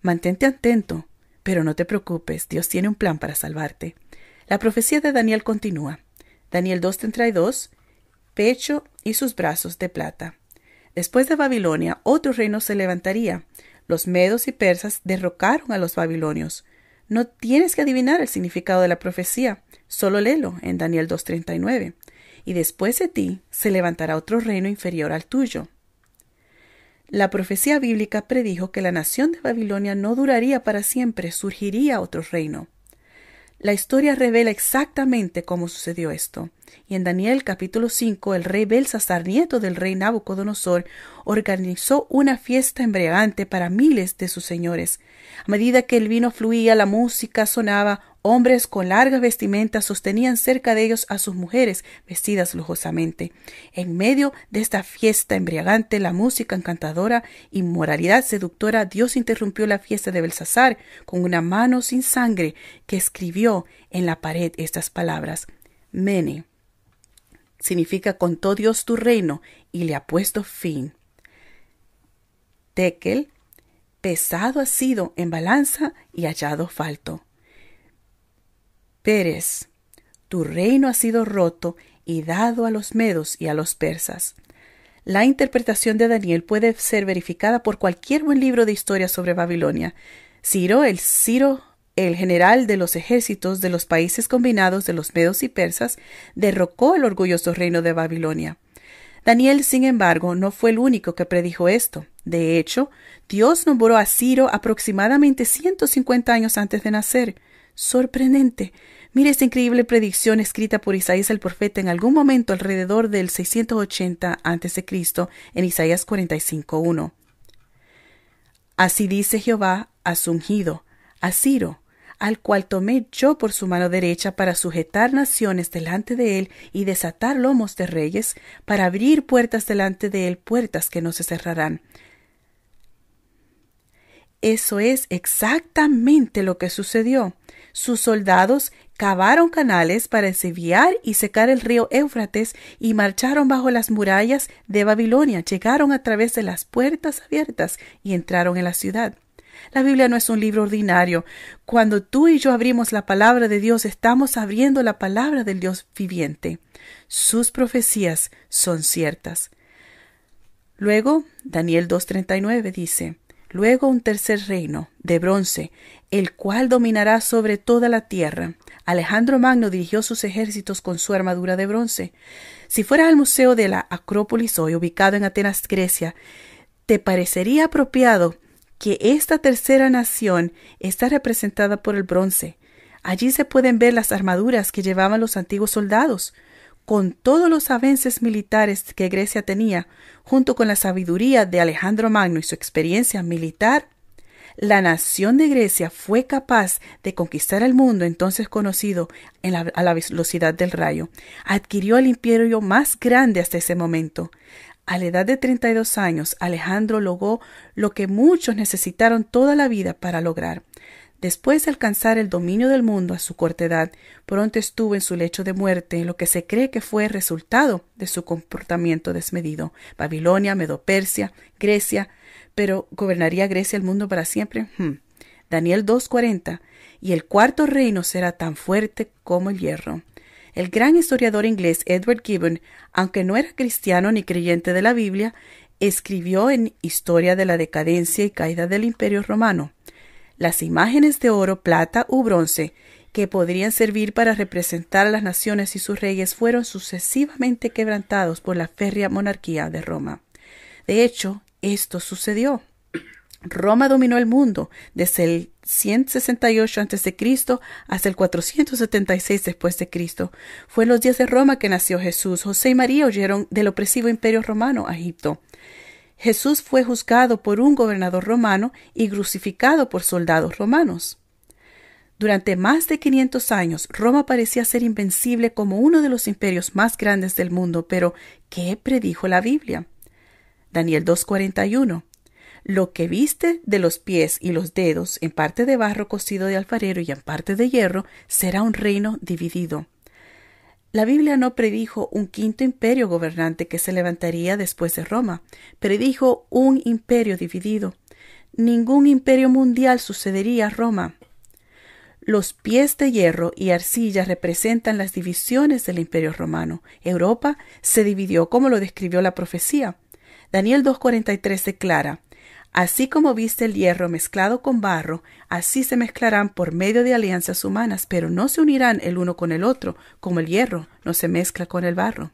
Mantente atento, pero no te preocupes, Dios tiene un plan para salvarte. La profecía de Daniel continúa. Daniel 2.32, pecho y sus brazos de plata. Después de Babilonia, otro reino se levantaría. Los medos y persas derrocaron a los babilonios. No tienes que adivinar el significado de la profecía, solo léelo en Daniel 2.39. Y después de ti se levantará otro reino inferior al tuyo. La profecía bíblica predijo que la nación de Babilonia no duraría para siempre, surgiría otro reino. La historia revela exactamente cómo sucedió esto. Y en Daniel capítulo 5, el rey Belsasar, nieto del rey Nabucodonosor, organizó una fiesta embriagante para miles de sus señores. A medida que el vino fluía, la música sonaba, Hombres con largas vestimentas sostenían cerca de ellos a sus mujeres vestidas lujosamente. En medio de esta fiesta embriagante, la música encantadora y moralidad seductora, Dios interrumpió la fiesta de Belsasar con una mano sin sangre que escribió en la pared estas palabras. Mene significa contó Dios tu reino y le ha puesto fin. Tekel, pesado ha sido en balanza y hallado falto. Pérez, tu reino ha sido roto y dado a los medos y a los persas. La interpretación de Daniel puede ser verificada por cualquier buen libro de historia sobre Babilonia. Ciro, el Ciro, el general de los ejércitos de los países combinados de los medos y persas, derrocó el orgulloso reino de Babilonia. Daniel, sin embargo, no fue el único que predijo esto. De hecho, Dios nombró a Ciro aproximadamente 150 años antes de nacer. Sorprendente. Mire esta increíble predicción escrita por Isaías el profeta en algún momento alrededor del 680 a.C. en Isaías 45.1. Así dice Jehová a su ungido, a Ciro, al cual tomé yo por su mano derecha para sujetar naciones delante de él y desatar lomos de reyes, para abrir puertas delante de él, puertas que no se cerrarán. Eso es exactamente lo que sucedió. Sus soldados cavaron canales para desviar y secar el río Éufrates y marcharon bajo las murallas de Babilonia, llegaron a través de las puertas abiertas y entraron en la ciudad. La Biblia no es un libro ordinario. Cuando tú y yo abrimos la palabra de Dios, estamos abriendo la palabra del Dios viviente. Sus profecías son ciertas. Luego, Daniel 2.39 dice, Luego un tercer reino, de bronce, el cual dominará sobre toda la tierra. Alejandro Magno dirigió sus ejércitos con su armadura de bronce. Si fueras al museo de la Acrópolis hoy, ubicado en Atenas, Grecia, te parecería apropiado que esta tercera nación está representada por el bronce. Allí se pueden ver las armaduras que llevaban los antiguos soldados. Con todos los avances militares que Grecia tenía, junto con la sabiduría de Alejandro Magno y su experiencia militar, la nación de Grecia fue capaz de conquistar el mundo entonces conocido a la velocidad del rayo. Adquirió el imperio más grande hasta ese momento. A la edad de 32 años, Alejandro logró lo que muchos necesitaron toda la vida para lograr. Después de alcanzar el dominio del mundo a su corta edad, pronto estuvo en su lecho de muerte, lo que se cree que fue resultado de su comportamiento desmedido. Babilonia, Medo-Persia, Grecia, pero ¿gobernaría Grecia el mundo para siempre? Hmm. Daniel 2.40. Y el cuarto reino será tan fuerte como el hierro. El gran historiador inglés Edward Gibbon, aunque no era cristiano ni creyente de la Biblia, escribió en Historia de la decadencia y caída del Imperio romano. Las imágenes de oro, plata u bronce que podrían servir para representar a las naciones y sus reyes fueron sucesivamente quebrantados por la férrea monarquía de Roma. De hecho, esto sucedió. Roma dominó el mundo desde el 168 a.C. hasta el 476 después de Cristo. Fue en los días de Roma que nació Jesús. José y María huyeron del opresivo imperio romano a Egipto. Jesús fue juzgado por un gobernador romano y crucificado por soldados romanos. Durante más de 500 años, Roma parecía ser invencible como uno de los imperios más grandes del mundo, pero ¿qué predijo la Biblia? Daniel 2.41. Lo que viste de los pies y los dedos, en parte de barro cocido de alfarero y en parte de hierro, será un reino dividido. La Biblia no predijo un quinto imperio gobernante que se levantaría después de Roma, predijo un imperio dividido. Ningún imperio mundial sucedería a Roma. Los pies de hierro y arcilla representan las divisiones del imperio romano. Europa se dividió como lo describió la profecía. Daniel 2.43 declara, Así como viste el hierro mezclado con barro, así se mezclarán por medio de alianzas humanas, pero no se unirán el uno con el otro, como el hierro no se mezcla con el barro.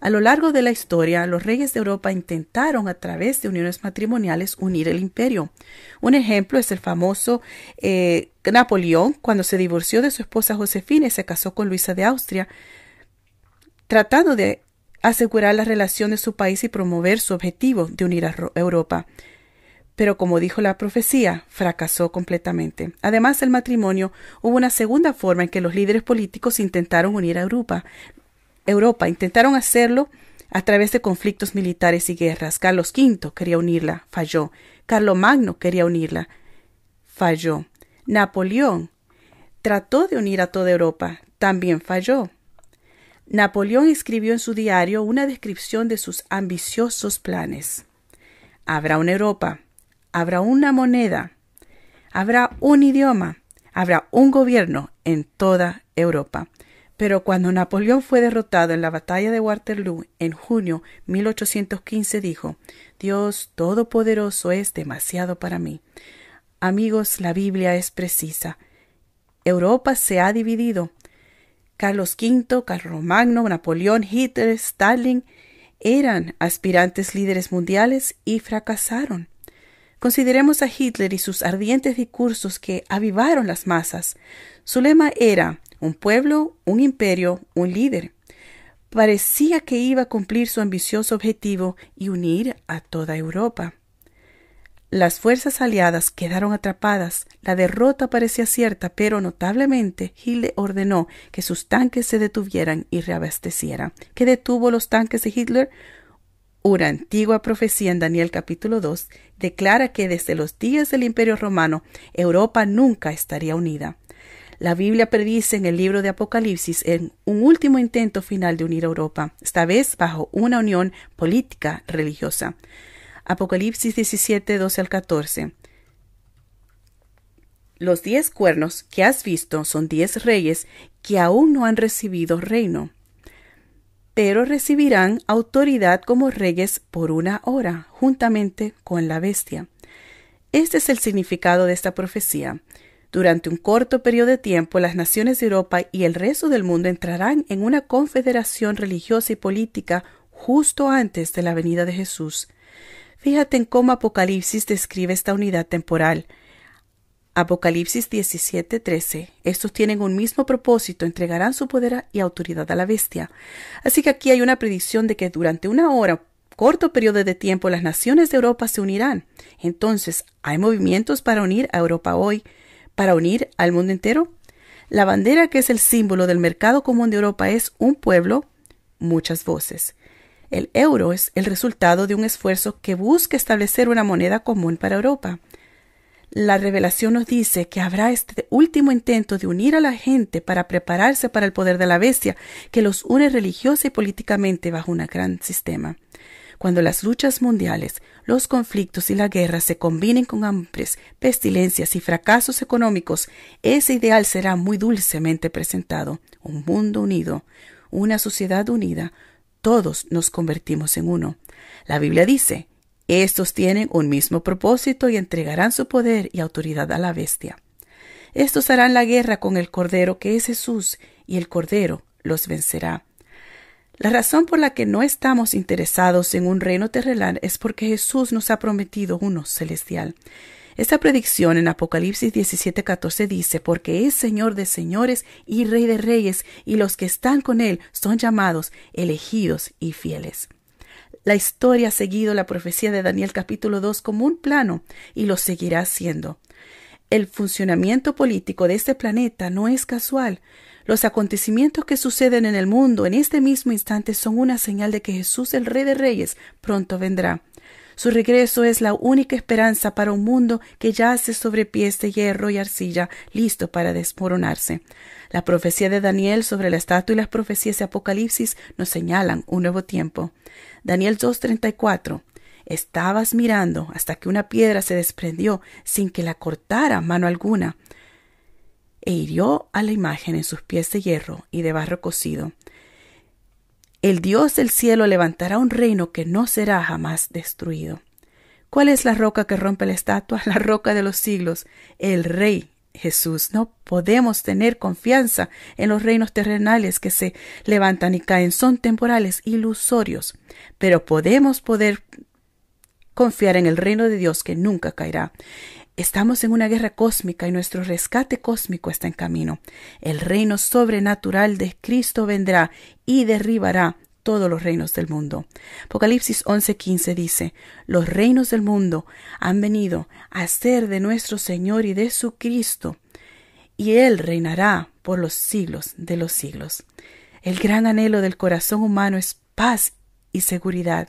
A lo largo de la historia, los reyes de Europa intentaron a través de uniones matrimoniales unir el imperio. Un ejemplo es el famoso eh, Napoleón, cuando se divorció de su esposa Josefina y se casó con Luisa de Austria, tratando de asegurar la relación de su país y promover su objetivo de unir a Europa pero como dijo la profecía, fracasó completamente. Además del matrimonio, hubo una segunda forma en que los líderes políticos intentaron unir a Europa. Europa intentaron hacerlo a través de conflictos militares y guerras. Carlos V quería unirla, falló. Carlos Magno quería unirla, falló. Napoleón trató de unir a toda Europa, también falló. Napoleón escribió en su diario una descripción de sus ambiciosos planes. Habrá una Europa, habrá una moneda, habrá un idioma, habrá un gobierno en toda Europa. Pero cuando Napoleón fue derrotado en la batalla de Waterloo en junio 1815 dijo, Dios Todopoderoso es demasiado para mí. Amigos, la Biblia es precisa. Europa se ha dividido. Carlos V, Carlos Magno, Napoleón, Hitler, Stalin eran aspirantes líderes mundiales y fracasaron. Consideremos a Hitler y sus ardientes discursos que avivaron las masas. Su lema era un pueblo, un imperio, un líder. Parecía que iba a cumplir su ambicioso objetivo y unir a toda Europa. Las fuerzas aliadas quedaron atrapadas, la derrota parecía cierta, pero notablemente Hitler ordenó que sus tanques se detuvieran y reabastecieran. ¿Qué detuvo los tanques de Hitler? Una antigua profecía en Daniel capítulo 2 declara que desde los días del Imperio Romano Europa nunca estaría unida. La Biblia predice en el libro de Apocalipsis en un último intento final de unir a Europa, esta vez bajo una unión política religiosa. Apocalipsis 17, 12 al 14. Los diez cuernos que has visto son diez reyes que aún no han recibido reino pero recibirán autoridad como reyes por una hora, juntamente con la bestia. Este es el significado de esta profecía. Durante un corto periodo de tiempo, las naciones de Europa y el resto del mundo entrarán en una confederación religiosa y política justo antes de la venida de Jesús. Fíjate en cómo Apocalipsis describe esta unidad temporal. Apocalipsis 17:13. Estos tienen un mismo propósito, entregarán su poder y autoridad a la bestia. Así que aquí hay una predicción de que durante una hora, corto periodo de tiempo, las naciones de Europa se unirán. Entonces, ¿hay movimientos para unir a Europa hoy, para unir al mundo entero? La bandera que es el símbolo del mercado común de Europa es un pueblo, muchas voces. El euro es el resultado de un esfuerzo que busca establecer una moneda común para Europa. La revelación nos dice que habrá este último intento de unir a la gente para prepararse para el poder de la bestia, que los une religiosa y políticamente bajo un gran sistema. Cuando las luchas mundiales, los conflictos y la guerra se combinen con hambres, pestilencias y fracasos económicos, ese ideal será muy dulcemente presentado. Un mundo unido, una sociedad unida, todos nos convertimos en uno. La Biblia dice, estos tienen un mismo propósito y entregarán su poder y autoridad a la bestia. Estos harán la guerra con el Cordero que es Jesús, y el Cordero los vencerá. La razón por la que no estamos interesados en un reino terrenal es porque Jesús nos ha prometido uno celestial. Esta predicción en Apocalipsis 17:14 dice, porque es Señor de señores y Rey de reyes, y los que están con Él son llamados, elegidos y fieles. La historia ha seguido la profecía de Daniel capítulo 2 como un plano y lo seguirá haciendo. El funcionamiento político de este planeta no es casual. Los acontecimientos que suceden en el mundo en este mismo instante son una señal de que Jesús, el Rey de Reyes, pronto vendrá. Su regreso es la única esperanza para un mundo que yace sobre pies de hierro y arcilla, listo para desmoronarse. La profecía de Daniel sobre la estatua y las profecías de Apocalipsis nos señalan un nuevo tiempo. Daniel 2.34. Estabas mirando hasta que una piedra se desprendió sin que la cortara mano alguna, e hirió a la imagen en sus pies de hierro y de barro cocido. El Dios del cielo levantará un reino que no será jamás destruido. ¿Cuál es la roca que rompe la estatua? La roca de los siglos, el Rey Jesús. No podemos tener confianza en los reinos terrenales que se levantan y caen. Son temporales, ilusorios. Pero podemos poder confiar en el reino de Dios que nunca caerá. Estamos en una guerra cósmica y nuestro rescate cósmico está en camino. El reino sobrenatural de Cristo vendrá y derribará todos los reinos del mundo. Apocalipsis 11:15 dice, los reinos del mundo han venido a ser de nuestro Señor y de su Cristo, y Él reinará por los siglos de los siglos. El gran anhelo del corazón humano es paz y seguridad.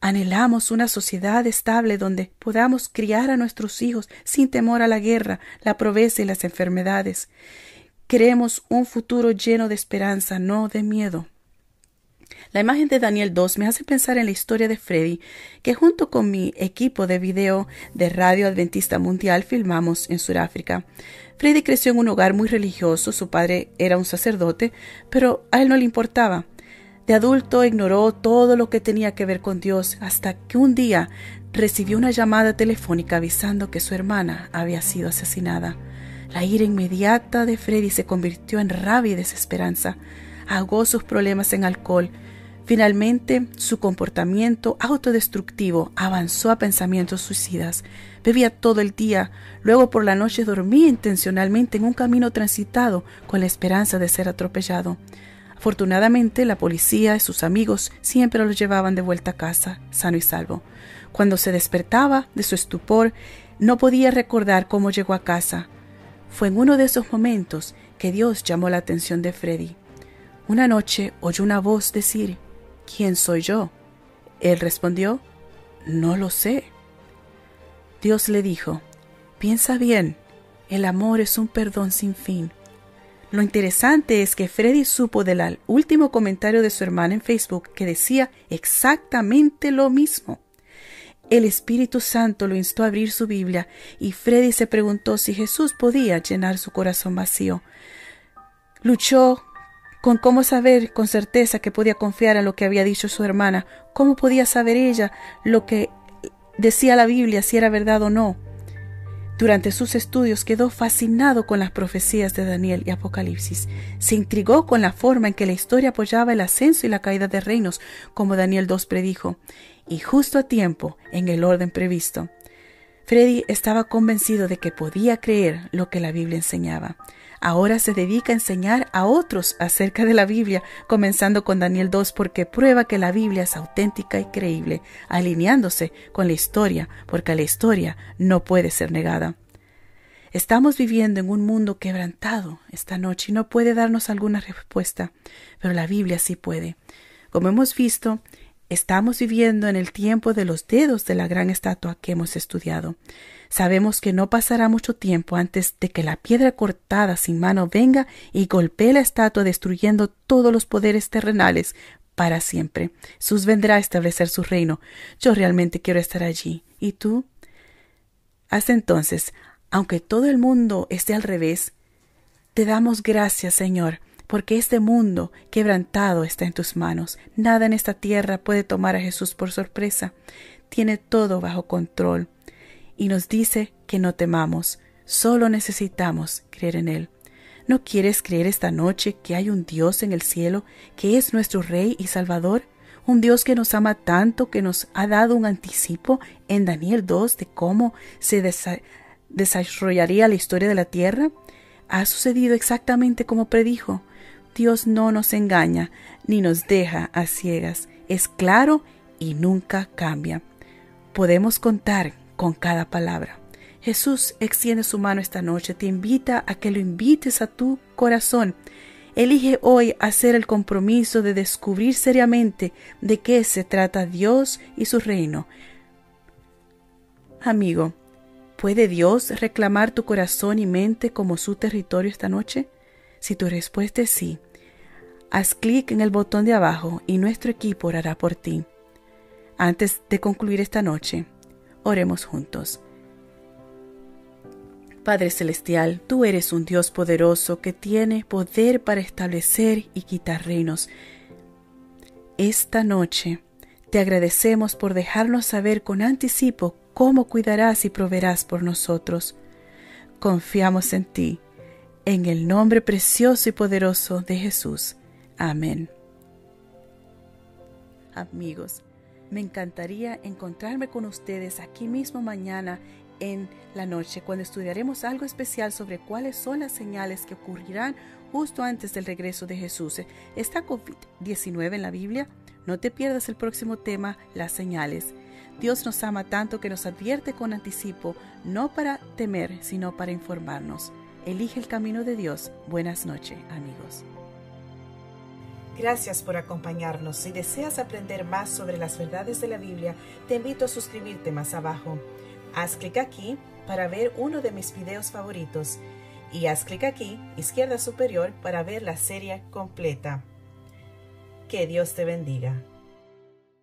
Anhelamos una sociedad estable donde podamos criar a nuestros hijos sin temor a la guerra, la pobreza y las enfermedades. Queremos un futuro lleno de esperanza, no de miedo. La imagen de Daniel 2 me hace pensar en la historia de Freddy, que junto con mi equipo de video de Radio Adventista Mundial filmamos en Sudáfrica. Freddy creció en un hogar muy religioso, su padre era un sacerdote, pero a él no le importaba. De adulto ignoró todo lo que tenía que ver con Dios hasta que un día recibió una llamada telefónica avisando que su hermana había sido asesinada. La ira inmediata de Freddy se convirtió en rabia y desesperanza. Ahogó sus problemas en alcohol Finalmente, su comportamiento autodestructivo avanzó a pensamientos suicidas. Bebía todo el día, luego por la noche dormía intencionalmente en un camino transitado con la esperanza de ser atropellado. Afortunadamente, la policía y sus amigos siempre lo llevaban de vuelta a casa, sano y salvo. Cuando se despertaba de su estupor, no podía recordar cómo llegó a casa. Fue en uno de esos momentos que Dios llamó la atención de Freddy. Una noche oyó una voz decir ¿Quién soy yo? Él respondió, No lo sé. Dios le dijo, Piensa bien, el amor es un perdón sin fin. Lo interesante es que Freddy supo del último comentario de su hermana en Facebook que decía exactamente lo mismo. El Espíritu Santo lo instó a abrir su Biblia y Freddy se preguntó si Jesús podía llenar su corazón vacío. Luchó con cómo saber con certeza que podía confiar en lo que había dicho su hermana, cómo podía saber ella lo que decía la Biblia, si era verdad o no. Durante sus estudios quedó fascinado con las profecías de Daniel y Apocalipsis. Se intrigó con la forma en que la historia apoyaba el ascenso y la caída de reinos, como Daniel 2 predijo, y justo a tiempo, en el orden previsto. Freddy estaba convencido de que podía creer lo que la Biblia enseñaba. Ahora se dedica a enseñar a otros acerca de la Biblia, comenzando con Daniel 2, porque prueba que la Biblia es auténtica y creíble, alineándose con la historia, porque la historia no puede ser negada. Estamos viviendo en un mundo quebrantado esta noche y no puede darnos alguna respuesta, pero la Biblia sí puede. Como hemos visto, estamos viviendo en el tiempo de los dedos de la gran estatua que hemos estudiado. Sabemos que no pasará mucho tiempo antes de que la piedra cortada sin mano venga y golpee la estatua destruyendo todos los poderes terrenales para siempre. Sus vendrá a establecer su reino. Yo realmente quiero estar allí. ¿Y tú? Hasta entonces, aunque todo el mundo esté al revés, te damos gracias, Señor, porque este mundo quebrantado está en tus manos. Nada en esta tierra puede tomar a Jesús por sorpresa. Tiene todo bajo control y nos dice que no temamos, solo necesitamos creer en Él. ¿No quieres creer esta noche que hay un Dios en el cielo que es nuestro Rey y Salvador? Un Dios que nos ama tanto que nos ha dado un anticipo en Daniel 2 de cómo se desarrollaría la historia de la tierra. Ha sucedido exactamente como predijo. Dios no nos engaña ni nos deja a ciegas. Es claro y nunca cambia. Podemos contar con cada palabra. Jesús extiende su mano esta noche, te invita a que lo invites a tu corazón. Elige hoy hacer el compromiso de descubrir seriamente de qué se trata Dios y su reino. Amigo, ¿puede Dios reclamar tu corazón y mente como su territorio esta noche? Si tu respuesta es sí, haz clic en el botón de abajo y nuestro equipo orará por ti. Antes de concluir esta noche, Oremos juntos. Padre Celestial, tú eres un Dios poderoso que tiene poder para establecer y quitar reinos. Esta noche te agradecemos por dejarnos saber con anticipo cómo cuidarás y proveerás por nosotros. Confiamos en ti, en el nombre precioso y poderoso de Jesús. Amén. Amigos, me encantaría encontrarme con ustedes aquí mismo mañana en la noche cuando estudiaremos algo especial sobre cuáles son las señales que ocurrirán justo antes del regreso de Jesús. ¿Está COVID-19 en la Biblia? No te pierdas el próximo tema, las señales. Dios nos ama tanto que nos advierte con anticipo, no para temer, sino para informarnos. Elige el camino de Dios. Buenas noches, amigos. Gracias por acompañarnos. Si deseas aprender más sobre las verdades de la Biblia, te invito a suscribirte más abajo. Haz clic aquí para ver uno de mis videos favoritos y haz clic aquí, izquierda superior, para ver la serie completa. Que Dios te bendiga.